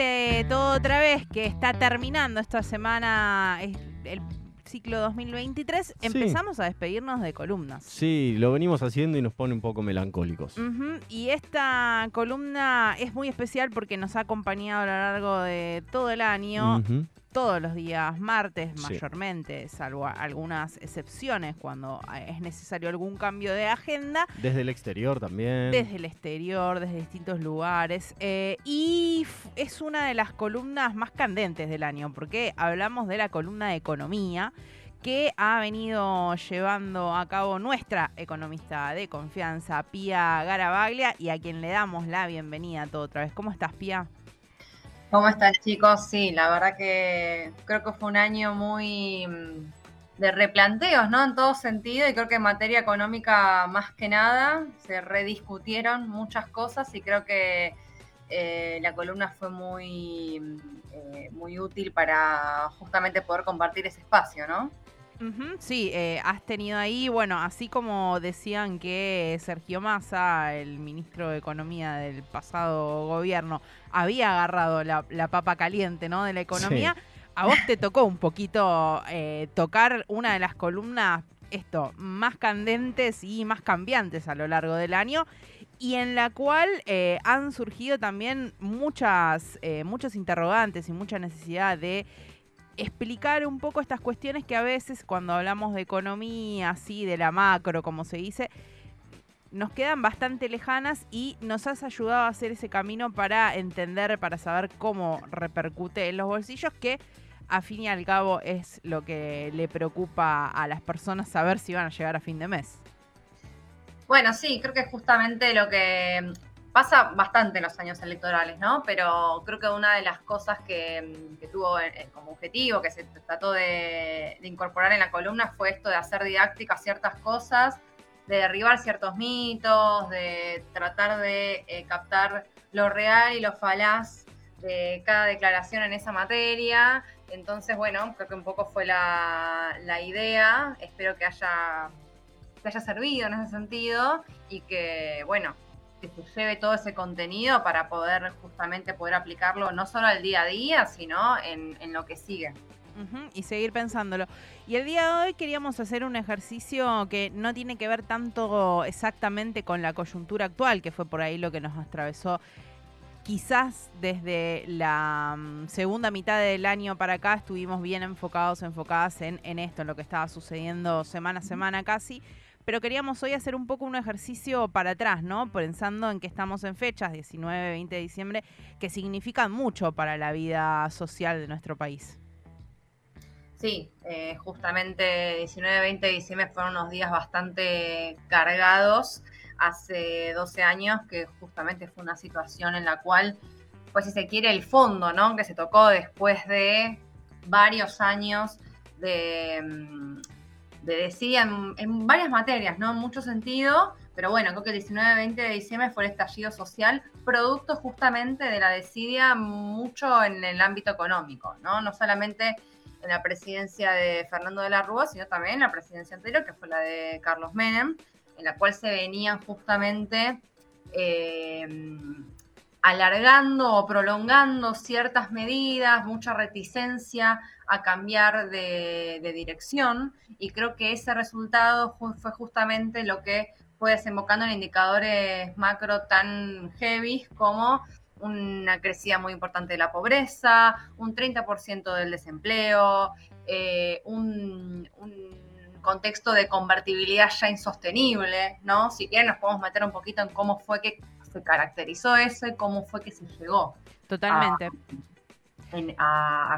este todo otra vez que está terminando esta semana el ciclo 2023, empezamos a despedirnos de columnas. Sí, lo venimos haciendo y nos pone un poco melancólicos. Y esta columna es muy especial porque nos ha acompañado a lo largo de todo el año todos los días martes mayormente, salvo algunas excepciones cuando eh, es necesario algún cambio de agenda. Desde el exterior también. Desde el exterior, desde distintos lugares. Eh, y es una de las columnas más candentes del año, porque hablamos de la columna de economía que ha venido llevando a cabo nuestra economista de confianza, Pía Garabaglia, y a quien le damos la bienvenida a todo otra vez. ¿Cómo estás, Pía? ¿Cómo están chicos? Sí, la verdad que creo que fue un año muy mm, de replanteos, ¿no? En todo sentido, y creo que en materia económica más que nada se rediscutieron muchas cosas y creo que eh, la columna fue muy, mm, eh, muy útil para justamente poder compartir ese espacio, ¿no? Sí, eh, has tenido ahí, bueno, así como decían que Sergio Massa, el ministro de Economía del pasado gobierno, había agarrado la, papa caliente, ¿no? De la economía. A vos te tocó un poquito eh, tocar una de las columnas, esto, más candentes y más cambiantes a lo largo del año y en la cual eh, han surgido también muchas, muchos interrogantes y mucha necesidad de explicar un poco estas cuestiones que a veces cuando hablamos de economía, así, de la macro, como se dice, nos quedan bastante lejanas y nos has ayudado a hacer ese camino para entender, para saber cómo repercute en los bolsillos, que a fin y al cabo es lo que le preocupa a las personas saber si van a llegar a fin de mes. Bueno, sí, creo que es justamente lo que pasa bastante en los años electorales, ¿no? Pero creo que una de las cosas que, tuvo como objetivo, que se trató de, incorporar en la columna, fue esto de hacer didácticas ciertas cosas, de derribar ciertos mitos, de tratar de eh, captar lo real y lo falaz de cada declaración en esa materia. Entonces, bueno, creo que un poco fue la, idea. Espero que haya, que haya servido en ese sentido y que, bueno, que se lleve todo ese contenido para poder justamente poder aplicarlo no solo al día a día, sino en, lo que sigue. y seguir pensándolo. Y el día de hoy queríamos hacer un ejercicio que no tiene que ver tanto exactamente con la coyuntura actual, que fue por ahí lo que nos atravesó quizás desde la mm, segunda mitad del año para acá estuvimos bien enfocados, enfocadas en, en, esto, en lo que estaba sucediendo semana a semana casi pero queríamos hoy hacer un poco un ejercicio para atrás, ¿no? Pensando en que estamos en fechas, 19, 20 de diciembre, que significan mucho para la vida social de nuestro país. Sí, eh, justamente 19, 20 de diciembre fueron unos días bastante cargados. Hace 12 años que justamente fue una situación en la cual, pues si se quiere, el fondo, ¿no? Que se tocó después de varios años de, mm, de decía en, varias materias, ¿no? En mucho sentido, pero bueno, creo que el 19-20 de diciembre fue el estallido social, producto justamente de la desidia mucho en el ámbito económico, ¿no? No solamente en la presidencia de Fernando de la Rúa, sino también en la presidencia anterior, que fue la de Carlos Menem, en la cual se venían justamente eh, alargando o prolongando ciertas medidas, mucha reticencia a cambiar de, dirección y creo que ese resultado fue justamente lo que fue desembocando en indicadores macro tan heavy como una crecida muy importante de la pobreza, un 30% del desempleo, eh, un, un, contexto de convertibilidad ya insostenible, ¿no? Si quieren nos podemos meter un poquito en cómo fue que se caracterizó eso y cómo fue que se llegó. Totalmente.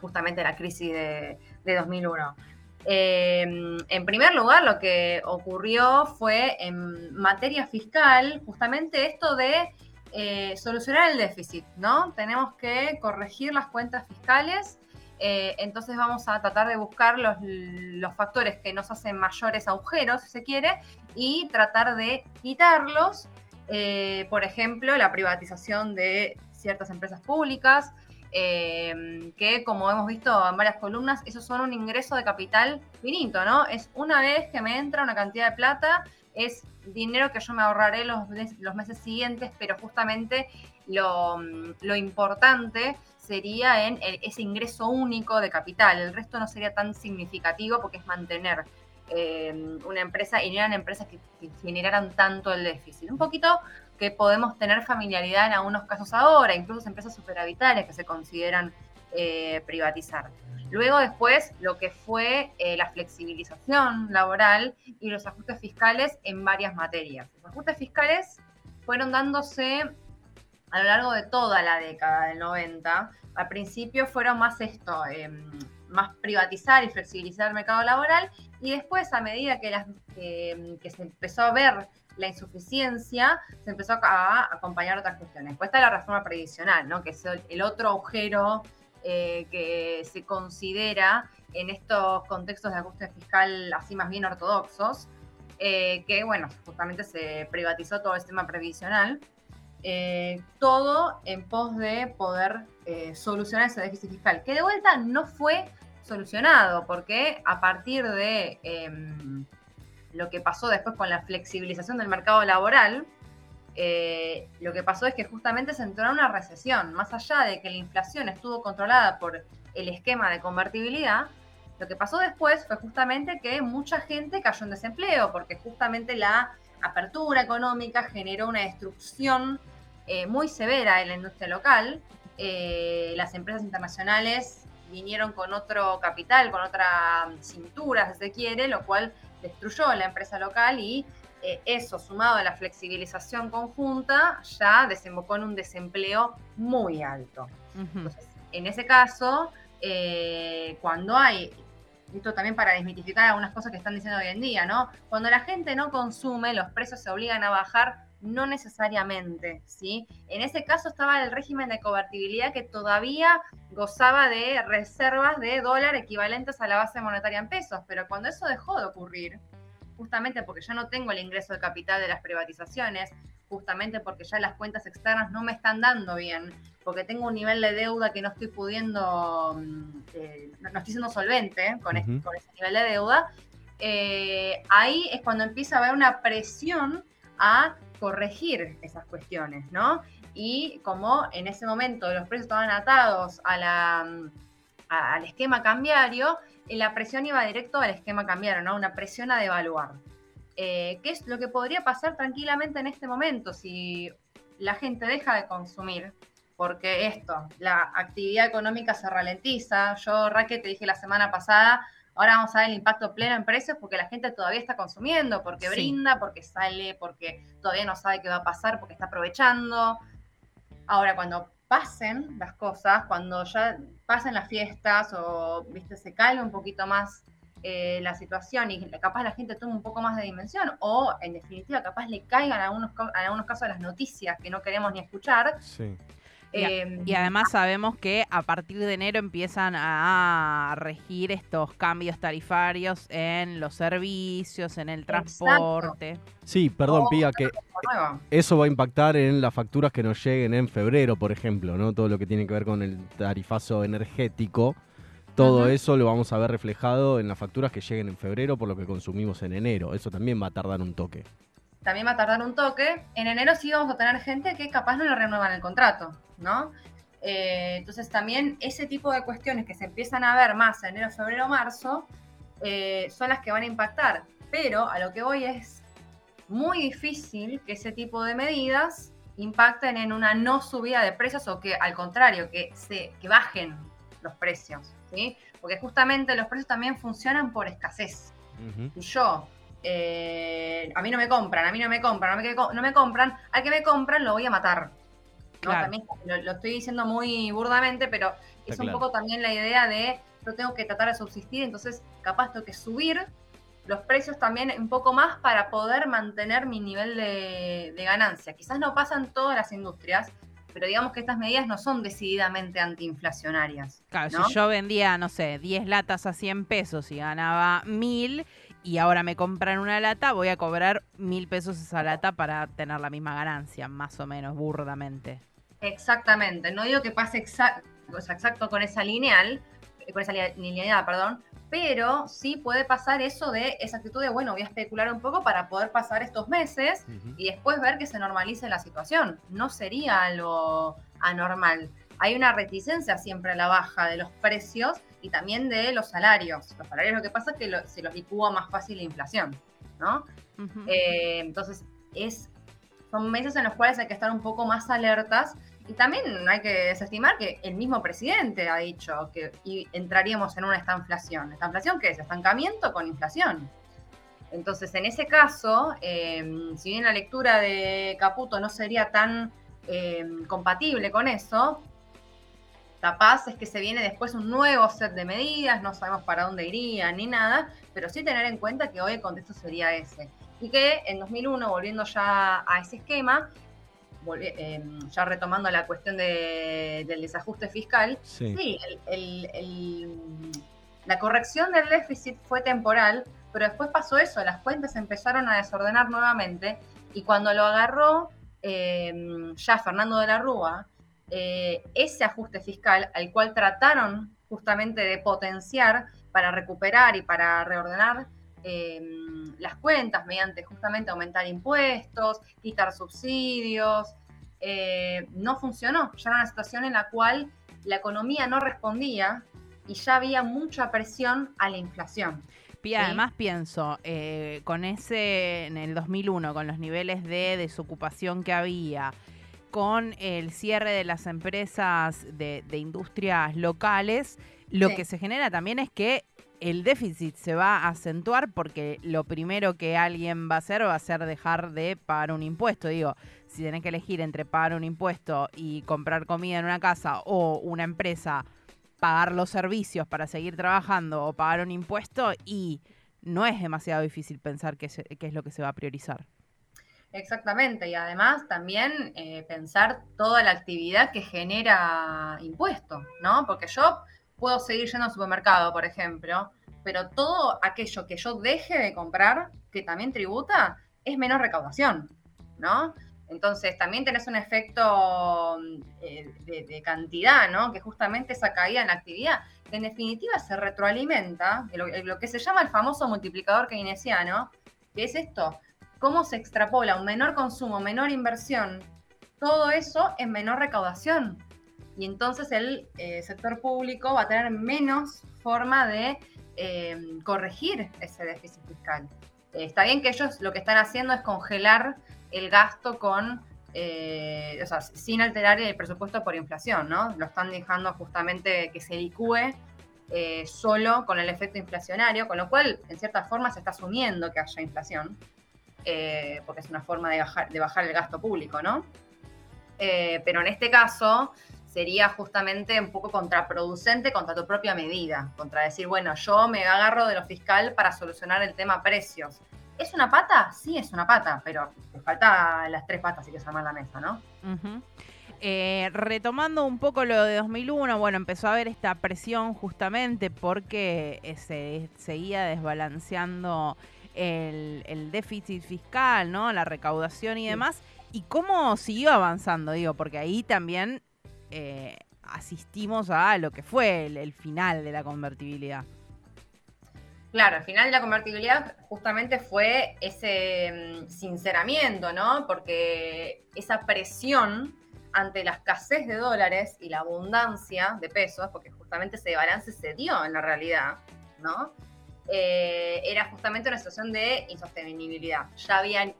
Justamente la crisis de, 2001. Em, en primer lugar, lo que ocurrió fue en materia fiscal, justamente esto de eh, solucionar el déficit, ¿no? Tenemos que corregir las cuentas fiscales, eh, entonces vamos a tratar de buscar los, los, factores que nos hacen mayores agujeros, si se quiere, y tratar de quitarlos eh, por ejemplo, la privatización de ciertas empresas públicas, eh, que como hemos visto en varias columnas, esos son un ingreso de capital finito, ¿no? Es una vez que me entra una cantidad de plata, es dinero que yo me ahorraré los, los meses siguientes, pero justamente lo, lo importante sería en ese ingreso único de capital. El resto no sería tan significativo porque es mantener eh, una empresa y no eran empresas que, generaran tanto el déficit. Un poquito que podemos tener familiaridad en algunos casos ahora, incluso empresas superavitarias que se consideran eh, privatizar. Luego después lo que fue eh, la flexibilización laboral y los ajustes fiscales en varias materias. Los ajustes fiscales fueron dándose a lo largo de toda la década del 90. Al principio fueron más esto, em, más privatizar y flexibilizar el mercado laboral y después a medida que, em, que se empezó a ver la insuficiencia, se empezó a acompañar otras cuestiones. Después está la reforma previsional, ¿no? que es el otro agujero eh, que se considera en estos contextos de ajuste fiscal así más bien ortodoxos, eh, que bueno, justamente se privatizó todo el sistema previsional, eh, todo en pos de poder solucionar ese déficit fiscal, que de vuelta no fue solucionado, porque a partir de em, lo que pasó después con la flexibilización del mercado laboral, eh, lo que pasó es que justamente se entró en una recesión. Más allá de que la inflación estuvo controlada por el esquema de convertibilidad, lo que pasó después fue justamente que mucha gente cayó en desempleo, porque justamente la apertura económica generó una destrucción eh, muy severa en la industria local. Eh, las empresas internacionales vinieron con otro capital, con otra cintura, si se quiere, lo cual destruyó la empresa local y eh, eso sumado a la flexibilización conjunta ya desembocó en un desempleo muy alto. Entonces, en ese caso, eh, cuando hay, esto también para desmitificar algunas cosas que están diciendo hoy en día, ¿no? Cuando la gente no consume, los precios se obligan a bajar no necesariamente, ¿sí? En ese caso estaba el régimen de convertibilidad que todavía gozaba de reservas de dólar equivalentes a la base monetaria en pesos, pero cuando eso dejó de ocurrir, justamente porque ya no tengo el ingreso de capital de las privatizaciones, justamente porque ya las cuentas externas no me están dando bien, porque tengo un nivel de deuda que no estoy pudiendo, mm, eh, no, estoy siendo solvente con, ese nivel de deuda, eh, ahí es cuando empieza a haber una presión a corregir esas cuestiones, ¿no? Y como en ese momento los precios estaban atados a la, mm, al esquema cambiario, la presión iba directo al esquema cambiario, ¿no? Una presión a devaluar. Eh, ¿Qué es lo que podría pasar tranquilamente en este momento si la gente deja de consumir? Porque esto, la actividad económica se ralentiza. Yo, Raquel, te dije la semana pasada, ahora vamos a ver el impacto pleno en precios porque la gente todavía está consumiendo, porque brinda, porque sale, porque todavía no sabe qué va a pasar, porque está aprovechando. Ahora, cuando pasen las cosas, cuando ya pasen las fiestas o viste se calme un poquito más eh, la situación y capaz la gente tome un poco más de dimensión o en definitiva capaz le caigan algunos, en algunos casos las noticias que no queremos ni escuchar. Sí. Em, y, además sabemos que a partir de enero empiezan a regir estos cambios tarifarios en los servicios, en el transporte. Sí, perdón, oh, Pía, que eso va a impactar en las facturas que nos lleguen en febrero, por ejemplo, ¿no? Todo lo que tiene que ver con el tarifazo energético. Todo eso lo vamos a ver reflejado en las facturas que lleguen en febrero por lo que consumimos en enero. Eso también va a tardar un toque. También va a tardar un toque. En enero sí vamos a tener gente que capaz no le renuevan el contrato. ¿no? Eh, entonces también ese tipo de cuestiones que se empiezan a ver más en enero, febrero, marzo, eh, son las que van a impactar. Pero a lo que voy es muy difícil que ese tipo de medidas impacten en una no subida de precios o que al contrario, que, se, que bajen los precios, ¿sí? Porque justamente los precios también funcionan por escasez. Y yo, eh, a mí no me compran, a mí no me compran, no me compran, al que me compran lo voy a matar. También lo, estoy diciendo muy burdamente, pero es un poco también la idea de yo tengo que tratar de subsistir, entonces capaz tengo que subir los precios también un poco más para poder mantener mi nivel de, ganancia. Quizás no pasan todas las industrias, pero digamos que estas medidas no son decididamente antiinflacionarias. Claro, si yo vendía, no sé, 10 latas a 100 pesos y ganaba 1000 y ahora me compran una lata, voy a cobrar 1000 pesos esa lata para tener la misma ganancia, más o menos, burdamente. Exactamente, no digo que pase exacto, exacto con esa lineal, con esa linealidad, perdón, pero sí puede pasar eso de esa actitud de, bueno, voy a especular un poco para poder pasar estos meses y después ver que se normalice la situación. No sería algo anormal. Hay una reticencia siempre a la baja de los precios y también de los salarios. Los salarios lo que pasa es que se los licúa más fácil la inflación, ¿no? Eh, entonces, es, son meses en los cuales hay que estar un poco más alertas y también hay que desestimar que el mismo presidente ha dicho que entraríamos en una estanflación. ¿Estanflación qué es? Estancamiento con inflación. Entonces, en ese caso, em, si bien la lectura de Caputo no sería tan em, compatible con eso, capaz es que se viene después un nuevo set de medidas, no sabemos para dónde irían ni nada, pero sí tener en cuenta que hoy el contexto sería ese. Y que en 2001, volviendo ya a ese esquema, em, ya retomando la cuestión del desajuste fiscal, sí, la corrección del déficit fue temporal, pero después pasó eso, las cuentas empezaron a desordenar nuevamente y cuando lo agarró em, ya Fernando de la Rúa, eh, ese ajuste fiscal al cual trataron justamente de potenciar para recuperar y para reordenar em, las cuentas mediante justamente aumentar impuestos, quitar subsidios, eh, no funcionó. Ya era una situación en la cual la economía no respondía y ya había mucha presión a la inflación. Y además pienso, eh, con ese, en el 2001, con los niveles de desocupación que había, con el cierre de las empresas de, industrias locales, lo que se genera también es que el déficit se va a acentuar porque lo primero que alguien va a hacer va a ser dejar de pagar un impuesto. Digo, si tenés que elegir entre pagar un impuesto y comprar comida en una casa o una empresa pagar los servicios para seguir trabajando o pagar un impuesto y no es demasiado difícil pensar qué, es lo que se va a priorizar. Exactamente, y además también eh, pensar toda la actividad que genera impuesto, ¿no? Porque yo puedo seguir yendo al supermercado, por ejemplo, pero todo aquello que yo deje de comprar, que también tributa, es menos recaudación, ¿no? Entonces también tenés un efecto eh, de, cantidad, ¿no? Que justamente esa caída en la actividad, en definitiva se retroalimenta, lo, que se llama el famoso multiplicador keynesiano, que es esto, cómo se extrapola un menor consumo, menor inversión, todo eso en menor recaudación. Y entonces el eh, sector público va a tener menos forma de eh, corregir ese déficit fiscal. está bien que ellos lo que están haciendo es congelar el gasto con, eh, o sea, sin alterar el presupuesto por inflación, ¿no? Lo están dejando justamente que se licúe eh, solo con el efecto inflacionario, con lo cual, en cierta forma, se está asumiendo que haya inflación, eh, porque es una forma de bajar, el gasto público, ¿no? pero en este caso sería justamente un poco contraproducente contra tu propia medida, contra decir, bueno, yo me agarro de lo fiscal para solucionar el tema precios. ¿Es una pata? Sí, es una pata, pero te falta las tres patas y que se arman la mesa, ¿no? Eh, retomando un poco lo de 2001, bueno, empezó a haber esta presión justamente porque eh, se seguía desbalanceando el, déficit fiscal, ¿no? La recaudación y demás. ¿Y cómo siguió avanzando? Digo, porque ahí también eh, asistimos a lo que fue el final de la convertibilidad. Claro, al final de la convertibilidad justamente fue ese mm, sinceramiento, ¿no? Porque esa presión ante la escasez de dólares y la abundancia de pesos, porque justamente ese balance se dio en la realidad, ¿no? Eh, era justamente una situación de insostenibilidad. Ya había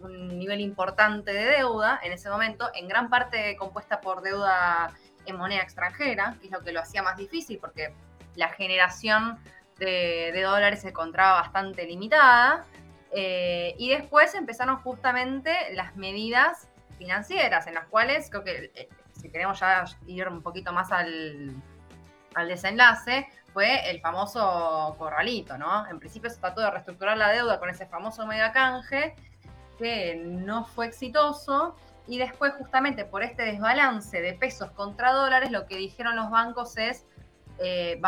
un nivel importante de deuda en ese momento, en gran parte compuesta por deuda en moneda extranjera, que es lo que lo hacía más difícil, porque la generación de, dólares se encontraba bastante limitada. Eh, y después empezaron justamente las medidas financieras, en las cuales creo que, eh, si queremos ya ir un poquito más al, al desenlace, fue el famoso corralito, ¿no? En principio se trató de reestructurar la deuda con ese famoso mega canje, que no fue exitoso, y después justamente por este desbalance de pesos contra dólares, lo que dijeron los bancos es, eh,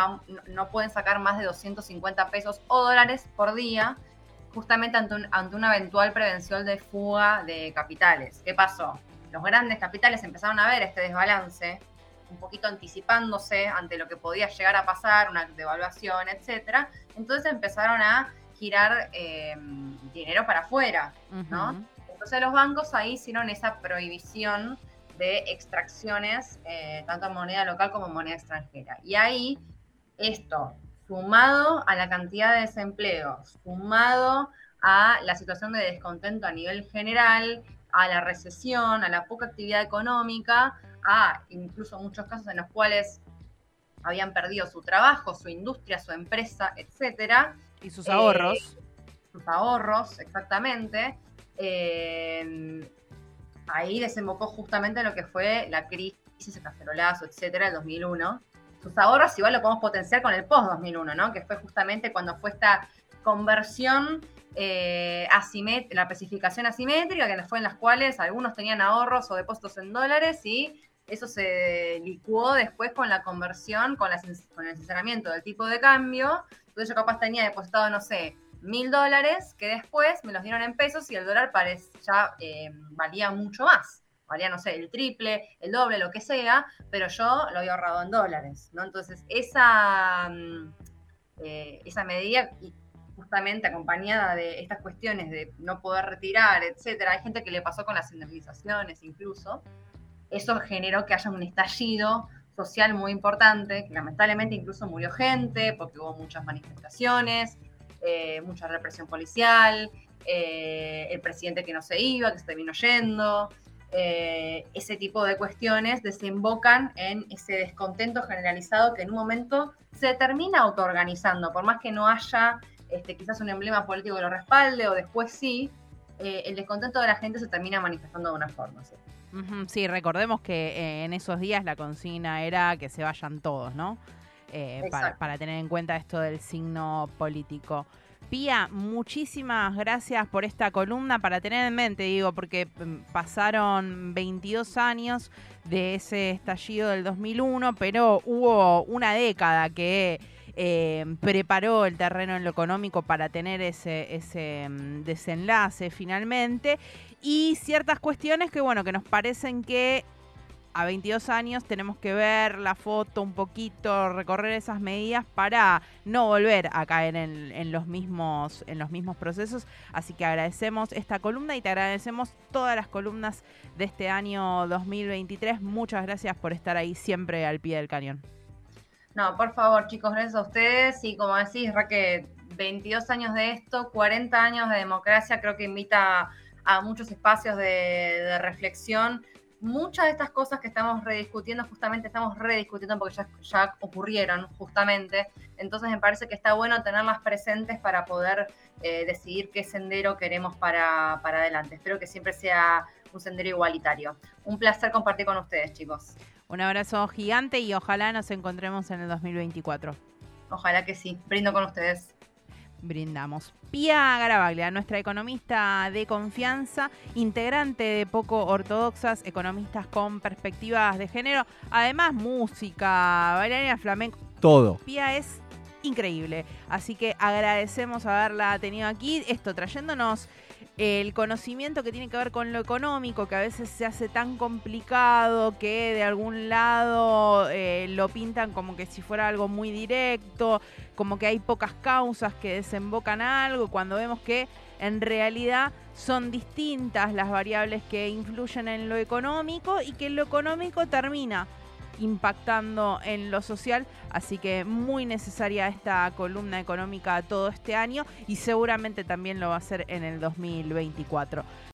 no pueden sacar más de 250 pesos o dólares por día, justamente ante, una eventual prevención de fuga de capitales. ¿Qué pasó? Los grandes capitales empezaron a ver este desbalance, un poquito anticipándose ante lo que podía llegar a pasar, una devaluación, etc. Entonces empezaron a girar eh, dinero para afuera, ¿no? Entonces los bancos ahí hicieron esa prohibición de extracciones, eh, tanto en moneda local como en moneda extranjera. Y ahí, esto, sumado a la cantidad de desempleo, sumado a la situación de descontento a nivel general, a la recesión, a la poca actividad económica, a incluso muchos casos en los cuales habían perdido su trabajo, su industria, su empresa, etcétera. Y sus ahorros. Eh, sus ahorros, exactamente. Eh, ahí desembocó justamente lo que fue la crisis, el cacerolazo, etcétera, del 2001. Sus ahorros igual lo podemos potenciar con el post-2001, ¿no? Que fue justamente cuando fue esta conversión eh, la especificación asimétrica, que fue en las cuales algunos tenían ahorros o depósitos en dólares y eso se licuó después con la conversión, con, con el sinceramiento del tipo de cambio. Entonces yo capaz tenía depositado, no sé, mil dólares que después me los dieron en pesos y el dólar ya eh, valía mucho más. Valía, no sé, el triple, el doble, lo que sea, pero yo lo había ahorrado en dólares, ¿no? Entonces, esa, mm, eh, esa medida, justamente acompañada de estas cuestiones de no poder retirar, etcétera, hay gente que le pasó con las indemnizaciones incluso, eso generó que haya un estallido social muy importante, que lamentablemente incluso murió gente porque hubo muchas manifestaciones, eh, mucha represión policial, eh, el presidente que no se iba, que se terminó yendo. Eh, ese tipo de cuestiones desembocan en ese descontento generalizado que en un momento se termina autoorganizando, por más que no haya este, quizás un emblema político que lo respalde o después sí, el descontento de la gente se termina manifestando de una forma. Recordemos que en esos días la consigna era que se vayan todos, ¿no? Eh, para, tener en cuenta esto del signo político. Pía, muchísimas gracias por esta columna para tener en mente, digo, porque mm, pasaron 22 años de ese estallido del 2001, pero hubo una década que eh, preparó el terreno en lo económico para tener ese, ese mm, desenlace finalmente y ciertas cuestiones que, bueno, que nos parecen que a 22 años tenemos que ver la foto un poquito, recorrer esas medidas para no volver a caer en, los, mismos, en los mismos procesos. Así que agradecemos esta columna y te agradecemos todas las columnas de este año 2023. Muchas gracias por estar ahí siempre al pie del cañón. No, por favor, chicos, gracias a ustedes. Y como decís, Raquel, 22 años de esto, 40 años de democracia, creo que invita a muchos espacios de, reflexión muchas de estas cosas que estamos rediscutiendo, justamente estamos rediscutiendo porque ya, ocurrieron, justamente. Entonces me parece que está bueno tenerlas presentes para poder eh, decidir qué sendero queremos para, para adelante. Espero que siempre sea un sendero igualitario. Un placer compartir con ustedes, chicos. Un abrazo gigante y ojalá nos encontremos en el 2024. Ojalá que sí. Brindo con ustedes brindamos. Pia Garabaglia, nuestra economista de confianza, integrante de Poco Ortodoxas, economistas con perspectivas de género, además música, bailarina flamenco. Todo. Pia es increíble, así que agradecemos haberla tenido aquí, esto trayéndonos el conocimiento que tiene que ver con lo económico, que a veces se hace tan complicado que de algún lado eh, lo pintan como que si fuera algo muy directo, como que hay pocas causas que desembocan algo, cuando vemos que en realidad son distintas las variables que influyen en lo económico y que lo económico termina impactando en lo social, así que muy necesaria esta columna económica todo este año y seguramente también lo va a ser en el 2024.